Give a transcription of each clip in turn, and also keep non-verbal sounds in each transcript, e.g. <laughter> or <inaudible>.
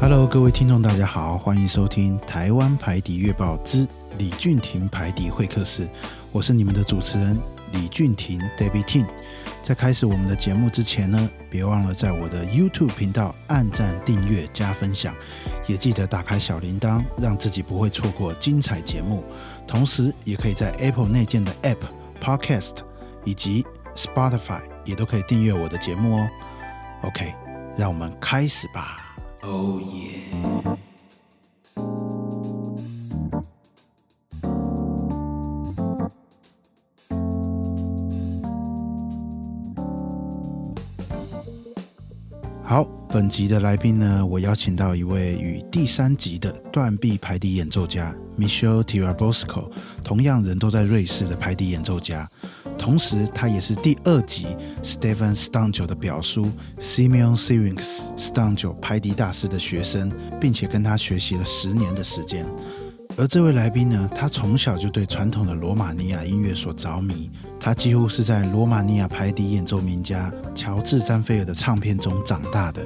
Hello，各位听众，大家好，欢迎收听《台湾排笛月报之李俊廷排笛会客室》，我是你们的主持人李俊廷 David Ting。在开始我们的节目之前呢，别忘了在我的 YouTube 频道按赞、订阅、加分享，也记得打开小铃铛，让自己不会错过精彩节目。同时，也可以在 Apple 内建的 App Podcast 以及 Spotify 也都可以订阅我的节目哦。OK，让我们开始吧。好，本集的来宾呢，我邀请到一位与第三集的断臂排笛演奏家 Michel Tirabosco 同样人都在瑞士的排笛演奏家。同时，他也是第二集 Stephen Stanjo 的表叔 Simeon Syrinx Stanjo 排笛大师的学生，并且跟他学习了十年的时间。而这位来宾呢，他从小就对传统的罗马尼亚音乐所着迷，他几乎是在罗马尼亚排笛演奏名家乔治·詹菲尔的唱片中长大的。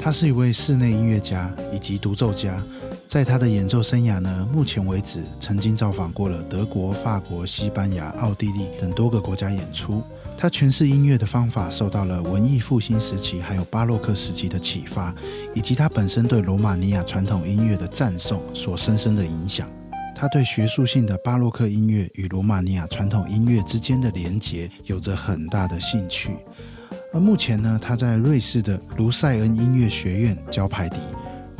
他是一位室内音乐家以及独奏家。在他的演奏生涯呢，目前为止曾经造访过了德国、法国、西班牙、奥地利等多个国家演出。他诠释音乐的方法受到了文艺复兴时期还有巴洛克时期的启发，以及他本身对罗马尼亚传统音乐的赞颂所深深的影响。他对学术性的巴洛克音乐与罗马尼亚传统音乐之间的连结有着很大的兴趣。而目前呢，他在瑞士的卢塞恩音乐学院教排笛。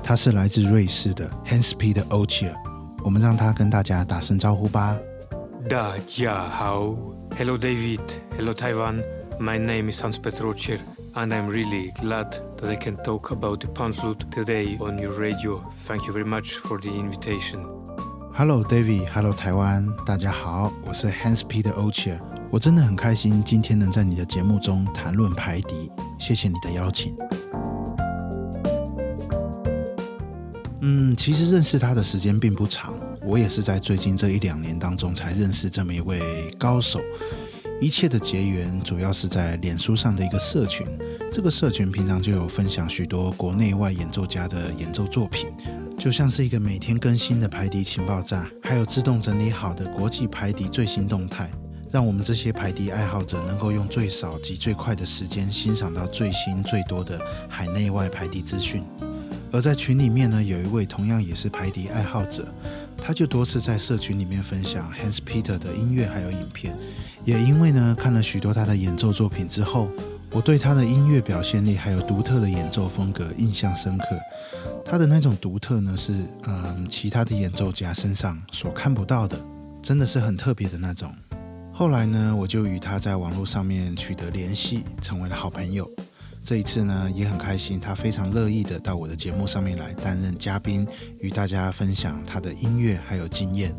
他是来自瑞士的 Hans-Peter Ogier，我们让他跟大家打声招呼吧。大家好，Hello David，Hello Taiwan，My name is Hans-Peter Ogier，and I'm really glad that I can talk about the pan flute today on your radio. Thank you very much for the invitation. Hello David，Hello 台湾，大家好，我是 Hans-Peter Ogier，我真的很开心今天能在你的节目中谈论排笛，谢谢你的邀请。 嗯，其实认识他的时间并不长，我也是在最近这一两年当中才认识这么一位高手。一切的结缘主要是在脸书上的一个社群，这个社群平常就有分享许多国内外演奏家的演奏作品，就像是一个每天更新的排笛情报站，还有自动整理好的国际排笛最新动态，让我们这些排笛爱好者能够用最少及最快的时间欣赏到最新最多的海内外排笛资讯。而在群里面呢，有一位同样也是排笛爱好者，他就多次在社群里面分享 Hans Peter 的音乐还有影片。也因为呢，看了许多他的演奏作品之后，我对他的音乐表现力还有独特的演奏风格印象深刻。他的那种独特呢，是嗯其他的演奏家身上所看不到的，真的是很特别的那种。后来呢，我就与他在网络上面取得联系，成为了好朋友。这一次呢，也很开心，他非常乐意的到我的节目上面来担任嘉宾，与大家分享他的音乐还有经验。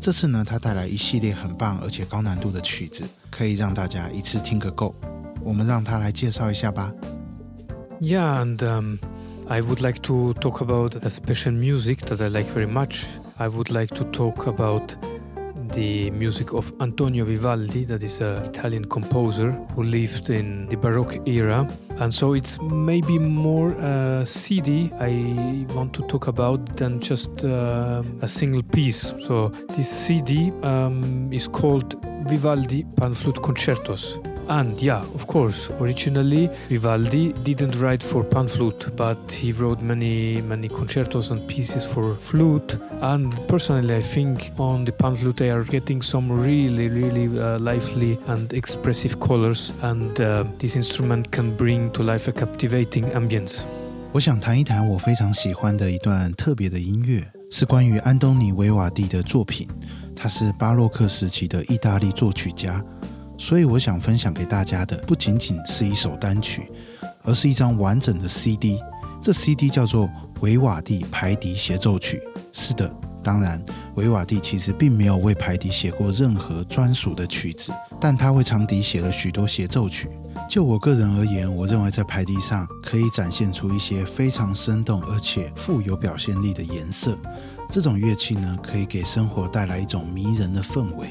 这次呢，他带来一系列很棒而且高难度的曲子，可以让大家一次听个够。我们让他来介绍一下吧。Yeah, and um, I would like to talk about a special music that I like very much. I would like to talk about the music of Antonio Vivaldi, that is an Italian composer who lived in the Baroque era. And so it's maybe more a CD I want to talk about than just uh, a single piece. So this CD um, is called Vivaldi Pan Flute Concertos. And yeah, of course, originally Vivaldi didn't write for pan flute, but he wrote many, many concertos and pieces for flute. And personally, I think on the pan flute they are getting some really, really uh, lively and expressive colors, and uh, this instrument can bring to life a captivating ambience. 我想谈一谈我非常喜欢的一段特别的音乐，是关于安东尼·维瓦蒂的作品。他是巴洛克时期的意大利作曲家。 所以我想分享给大家的不仅仅是一首单曲，而是一张完整的 CD。这 CD 叫做《维瓦蒂排笛协奏曲》。是的，当然，维瓦蒂其实并没有为排笛写过任何专属的曲子，但他为长笛写了许多协奏曲。就我个人而言，我认为在排笛上可以展现出一些非常生动而且富有表现力的颜色。这种乐器呢，可以给生活带来一种迷人的氛围。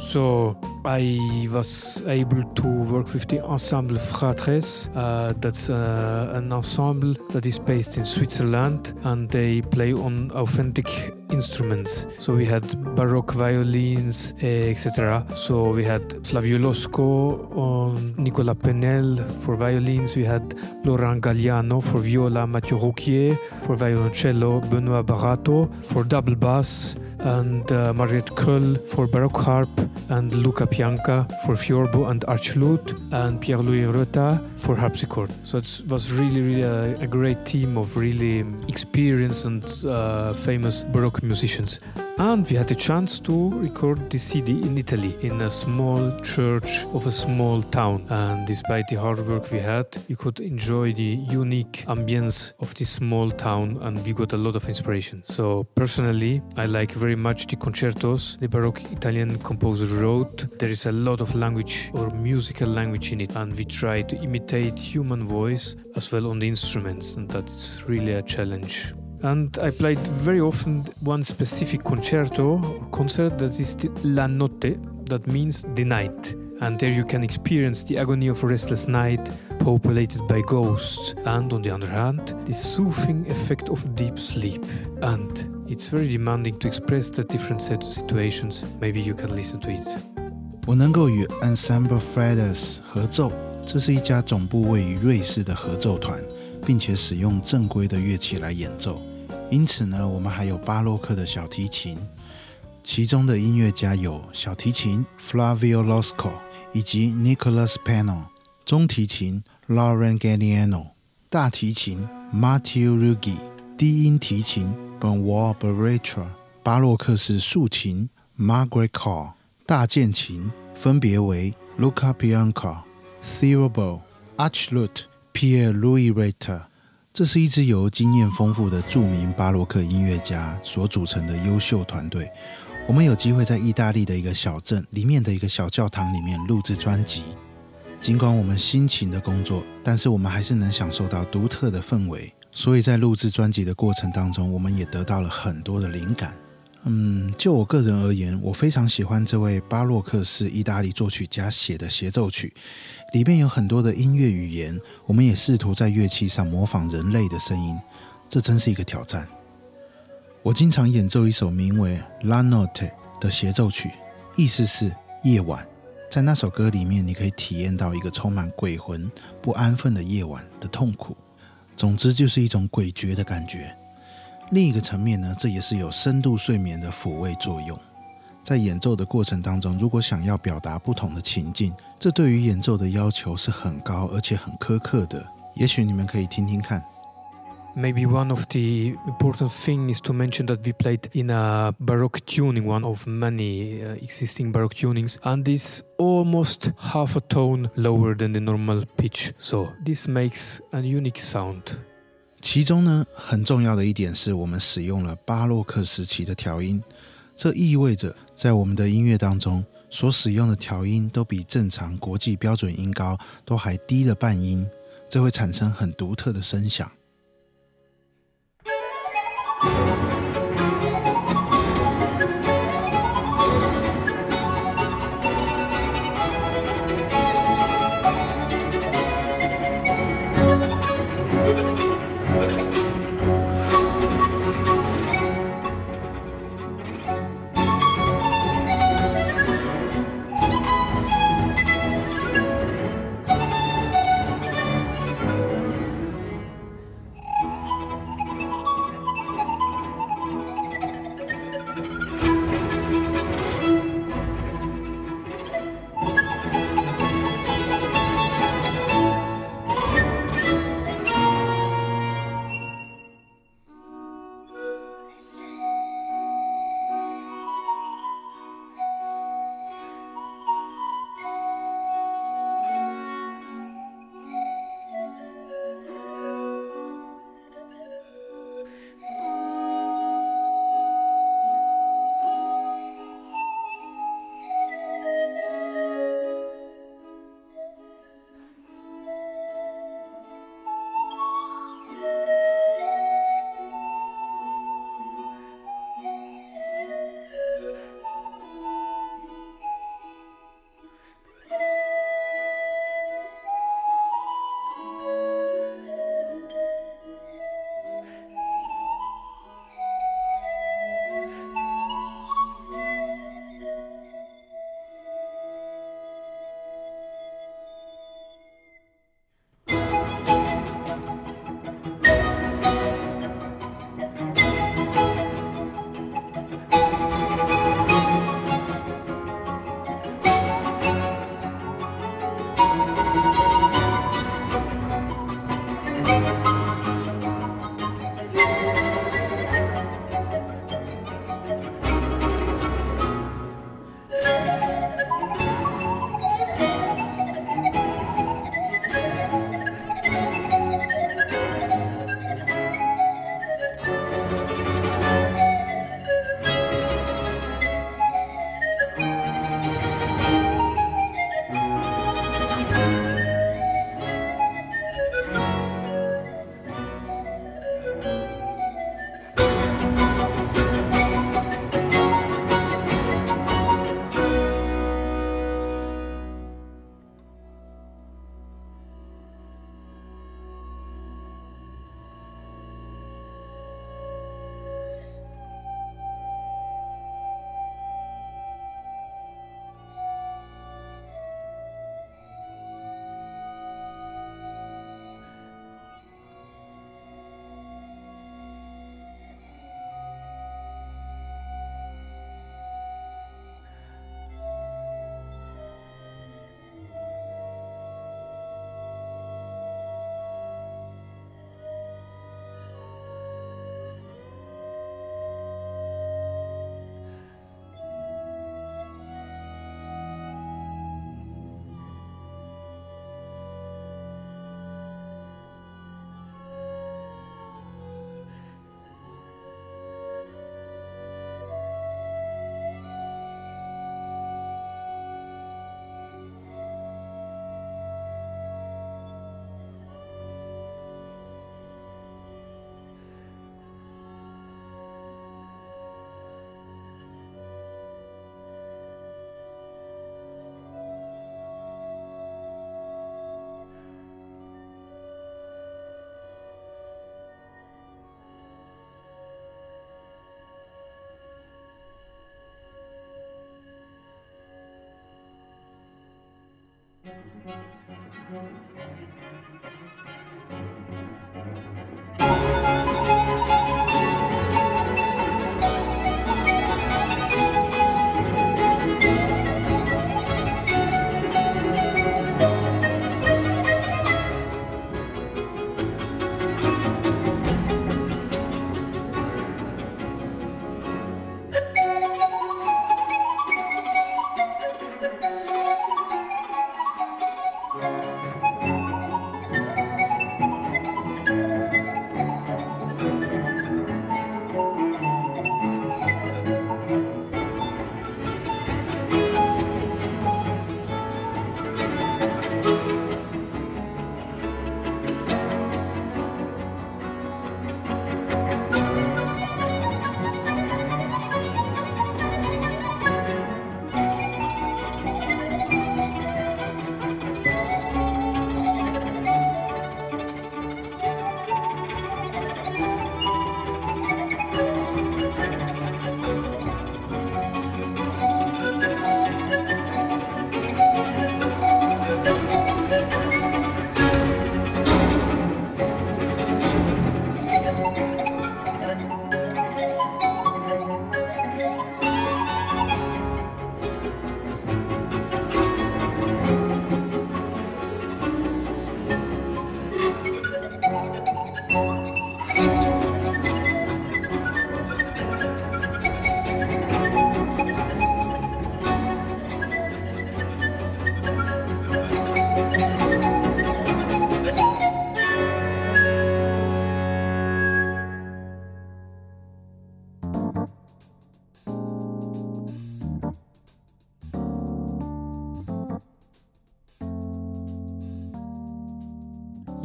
So I was able to work with the Ensemble Fratres. Uh, that's uh, an ensemble that is based in Switzerland and they play on authentic instruments. So we had Baroque violins, etc. So we had Flavio Losco on Nicolas Penel for violins. We had Laurent Galliano for viola, Mathieu Rouquier for violoncello, Benoit Barato for double bass and uh, Mariette Krull for Baroque harp, and Luca Pianca for Fiorbo and Archlute, and Pierre-Louis Rota for harpsichord. So it was really, really a, a, great team of really experienced and uh, famous Baroque musicians. And we had a chance to record the CD in Italy in a small church of a small town. And despite the hard work we had, you could enjoy the unique ambience of this small town and we got a lot of inspiration. So personally, I like very much the concertos the Baroque Italian composer wrote. There is a lot of language or musical language in it and we try to imitate human voice as well on the instruments and that's really a challenge and I played very often one specific concerto or concert that is La Notte, that means the night. And there you can experience the agony of a restless night populated by ghosts, and on the other hand, the soothing effect of deep sleep. And it's very demanding to express the different set of situations. Maybe you can listen to it. 我能够与 Ensemble Fratres 合奏，这是一家总部位于瑞士的合奏团。 并且使用正规的乐器来演奏，因此呢，我们还有巴洛克的小提琴，其中的音乐家有小提琴 Flavio Losco 以及 Nicholas Penel，中提琴 Lauren Galliano，大提琴 Mathieu Rouquier，低音提琴 Benoit Barato，巴洛克式竖琴 Margaret Carr，大键琴分别为 Luca Pianca、Theobald、Pierre-Louis Rota，这是一支由经验丰富的著名巴洛克音乐家所组成的优秀团队。我们有机会在意大利的一个小镇里面的一个小教堂里面录制专辑。尽管我们辛勤的工作，但是我们还是能享受到独特的氛围。所以在录制专辑的过程当中，我们也得到了很多的灵感。嗯，就我个人而言，我非常喜欢这位巴洛克式意大利作曲家写的协奏曲，里面有很多的音乐语言，我们也试图在乐器上模仿人类的声音，这真是一个挑战。我经常演奏一首名为《La Notte》的协奏曲，意思是夜晚。在那首歌里面，你可以体验到一个充满鬼魂、不安分的夜晚的痛苦。总之，就是一种诡谲的感觉。另一个层面呢，这也是有深度睡眠的抚慰作用。在演奏的过程当中，如果想要表达不同的情境，这对于演奏的要求是很高而且很苛刻的。也许你们可以听听看。Maybe one of the important thing is to mention that we played in a Baroque tuning, one of many existing Baroque tunings, and is almost half a tone lower than the normal pitch. So this makes a unique sound. 其中呢，很重要的一点是我们使用了巴洛克时期的调音，这意味着在我们的音乐当中所使用的调音都比正常国际标准音高都还低了半音，这会产生很独特的声响。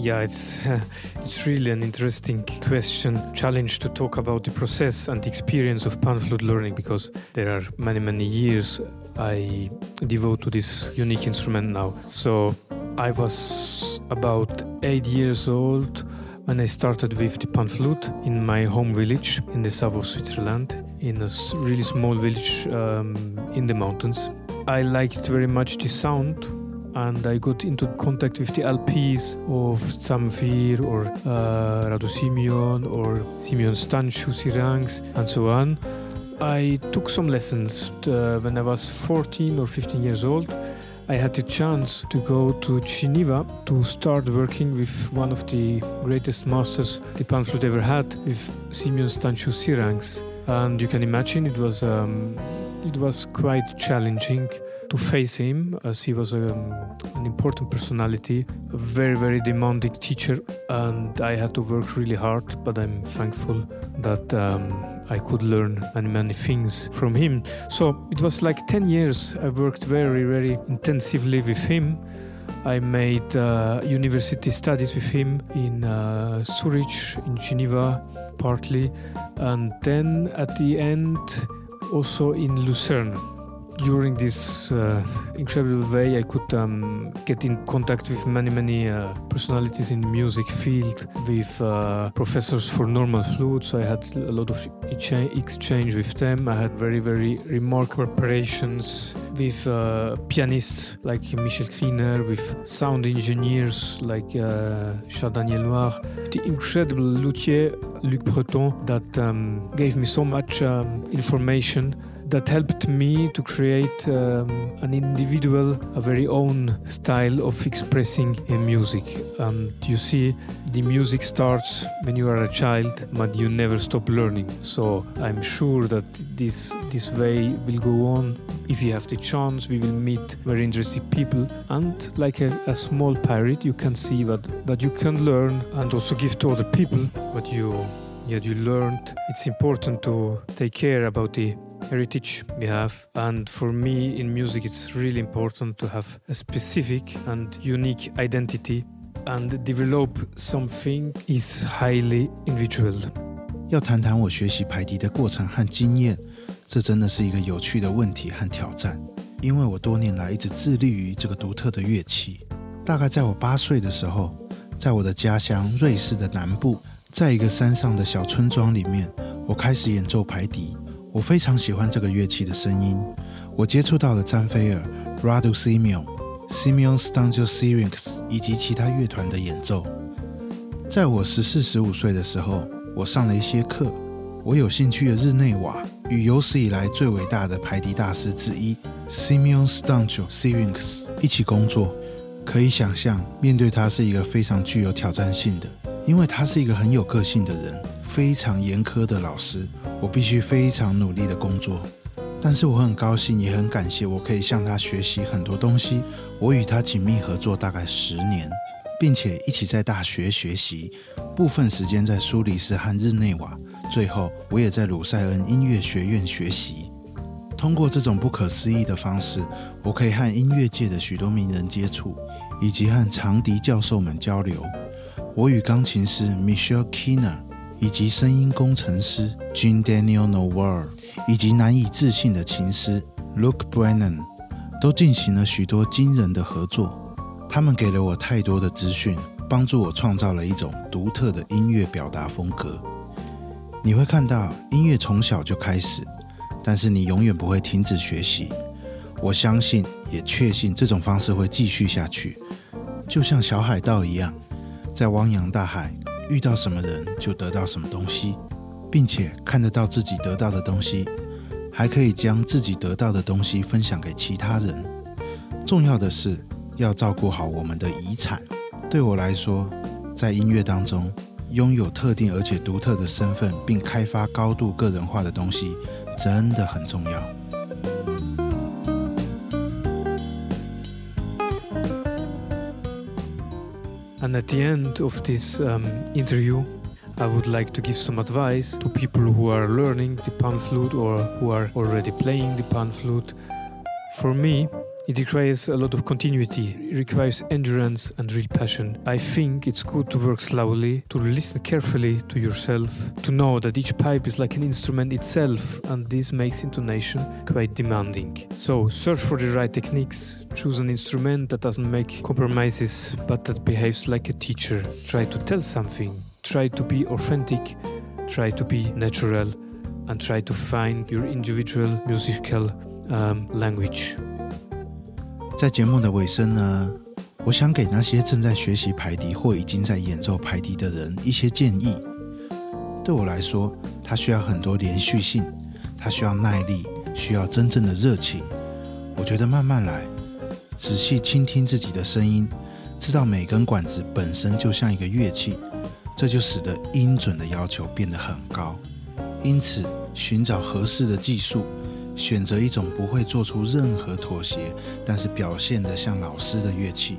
Yeah, it's <laughs> it's really an interesting question, challenge to talk about the process and the experience of pan flute learning because there are many many years I devote to this unique instrument now. So I was about eight years old when I started with the pan flute in my home village in the south of Switzerland, in a really small village um, in the mountains. I liked very much the sound and I got into contact with the LPs of Zamfir or uh, Radu Simeon or Simeon Stanciu Syrinx and so on. I took some lessons uh, when I was 14 or 15 years old. I had the chance to go to Geneva to start working with one of the greatest masters the pan flute ever had, with Simeon Stanciu Syrinx. And you can imagine it was um, it was quite challenging to face him as he was um, an important personality, a very, very demanding teacher, and I had to work really hard. But I'm thankful that um, I could learn many, many things from him. So it was like 10 years I worked very, very intensively with him. I made uh, university studies with him in uh, Zurich, in Geneva, partly, and then at the end also in Lucerne during this uh, incredible way, I could um, get in contact with many, many uh, personalities in the music field, with uh, professors for normal flute. So I had a lot of exchange with them. I had very, very remarkable operations with uh, pianists like Michel Kriener, with sound engineers like uh, Charles Daniel Noir, the incredible luthier Luc Breton that um, gave me so much um, information that helped me to create um, an individual, a very own style of expressing in music. And you see, the music starts when you are a child, but you never stop learning. So I'm sure that this this way will go on. If you have the chance, we will meet very interesting people, and like a, a small pirate, you can see what that you can learn and also give to other people what you yeah you learned. It's important to take care about the heritage we have. And for me, in music, it's really important to have a specific and unique identity and develop something is highly individual. 要谈谈我学习排笛的过程和经验，这真的是一个有趣的问题和挑战。因为我多年来一直致力于这个独特的乐器。大概在我八岁的时候，在我的家乡瑞士的南部，在一个山上的小村庄里面，我开始演奏排笛。我非常喜欢这个乐器的声音。我接触到了詹菲尔 （Radu Simeon）、Simeon Stancho Syrinx 以及其他乐团的演奏。在我十四、十五岁的时候，我上了一些课。我有兴趣的日内瓦与有史以来最伟大的排笛大师之一 Simeon Stancho Syrinx 一起工作。可以想象，面对他是一个非常具有挑战性的，因为他是一个很有个性的人，非常严苛的老师。我必须非常努力的工作。但是我很高兴，也很感谢，我可以向他学习很多东西。我与他紧密合作大概十年，并且一起在大学学习，部分时间在苏黎世和日内瓦。最后，我也在鲁塞恩音乐学院学习。通过这种不可思议的方式，我可以和音乐界的许多名人接触，以及和长笛教授们交流。我与钢琴师 Michelle Keener 以及声音工程师 Jean Daniel Nowell 以及难以置信的琴师 Luke Brennan 都进行了许多惊人的合作。他们给了我太多的资讯，帮助我创造了一种独特的音乐表达风格。你会看到，音乐从小就开始，但是你永远不会停止学习。我相信，也确信这种方式会继续下去，就像小海盗一样，在汪洋大海遇到什么人就得到什么东西。并且看得到自己得到的东西，还可以将自己得到的东西分享给其他人。重要的是要照顾好我们的遗产。对我来说，在音乐当中拥有特定而且独特的身份，并开发高度个人化的东西，真的很重要。And at the end of this um, interview. I would like to give some advice to people who are learning the pan flute or who are already playing the pan flute. For me, it requires a lot of continuity, it requires endurance and real passion. I think it's good to work slowly, to listen carefully to yourself, to know that each pipe is like an instrument itself, and this makes intonation quite demanding. So, search for the right techniques, choose an instrument that doesn't make compromises but that behaves like a teacher. Try to tell something, try to be authentic, try to be natural, and try to find your individual musical um, language. 在节目的尾声呢，我想给那些正在学习排笛或已经在演奏排笛的人一些建议。对我来说，它需要很多连续性，它需要耐力，需要真正的热情。我觉得慢慢来，仔细倾听自己的声音，知道每根管子本身就像一个乐器。这就使得音准的要求变得很高，因此寻找合适的技术，选择一种不会做出任何妥协，但是表现得像老师的乐器，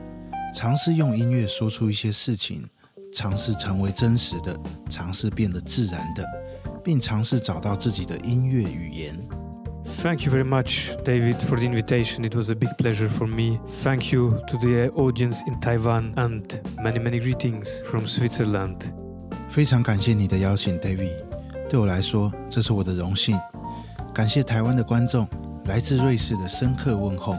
尝试用音乐说出一些事情，尝试成为真实的，尝试变得自然的，并尝试找到自己的音乐语言。Thank you very much, David, for the invitation. It was a big pleasure for me. Thank you to the audience in Taiwan and many, many greetings from Switzerland. 非常感谢你的邀请，David。对我来说，这是我的荣幸。 感谢台湾的观众，来自瑞士的深刻问候。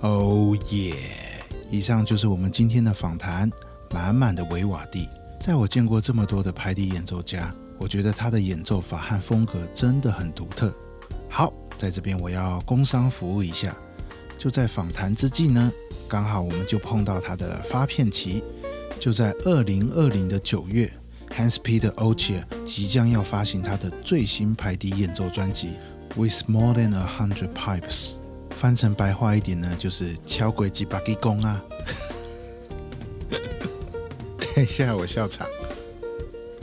Oh yeah！以上就是我们今天的访谈，满满的维瓦第。在我见过这么多的排笛演奏家，我觉得他的演奏法和风格真的很独特。好，在这边我要工商服务一下。就在访谈之际呢，刚好我们就碰到他的发片期。就在二零二零的九月，Hans Peter Ogier 即将要发行他的最新排笛演奏专辑《With More Than a Hundred Pipes》，翻成白话一点呢，就是敲鬼几把给公啊。<laughs> 等一下，我笑场。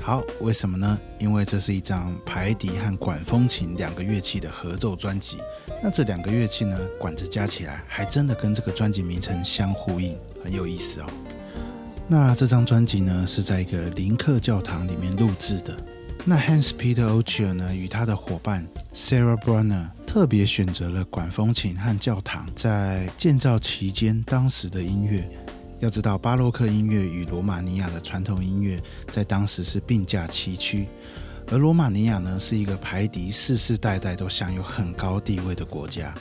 好，为什么呢？因为这是一张排笛和管风琴两个乐器的合奏专辑。那这两个乐器呢，管子加起来还真的跟这个专辑名称相呼应，很有意思哦。那这张专辑呢，是在一个林克教堂里面录制的。那 Hans Peter Ochier 呢，与他的伙伴 Sarah Brunner 特别选择了管风琴和教堂在建造期间当时的音乐。要知道，巴洛克音乐与罗马尼亚的传统音乐在当时是并驾齐驱，而罗马尼亚呢，是一个排笛世世代代都享有很高地位的国家。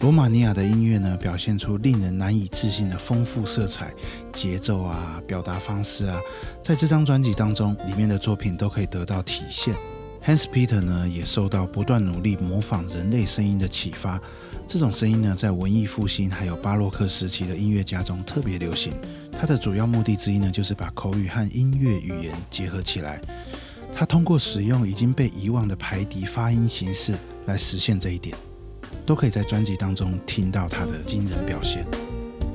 罗马尼亚的音乐呢，表现出令人难以置信的丰富色彩、节奏啊、表达方式啊，在这张专辑当中，里面的作品都可以得到体现。Hans Peter 呢，也受到不断努力模仿人类声音的启发。这种声音呢，在文艺复兴还有巴洛克时期的音乐家中特别流行。它的主要目的之一呢，就是把口语和音乐语言结合起来。他通过使用已经被遗忘的排笛发音形式来实现这一点，都可以在专辑当中听到他的惊人表现。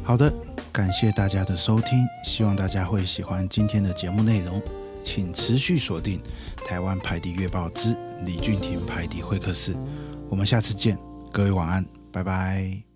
好的，感谢大家的收听，希望大家会喜欢今天的节目内容。请持续锁定台湾排笛月报之李俊廷排笛会客室，我们下次见，各位晚安，拜拜。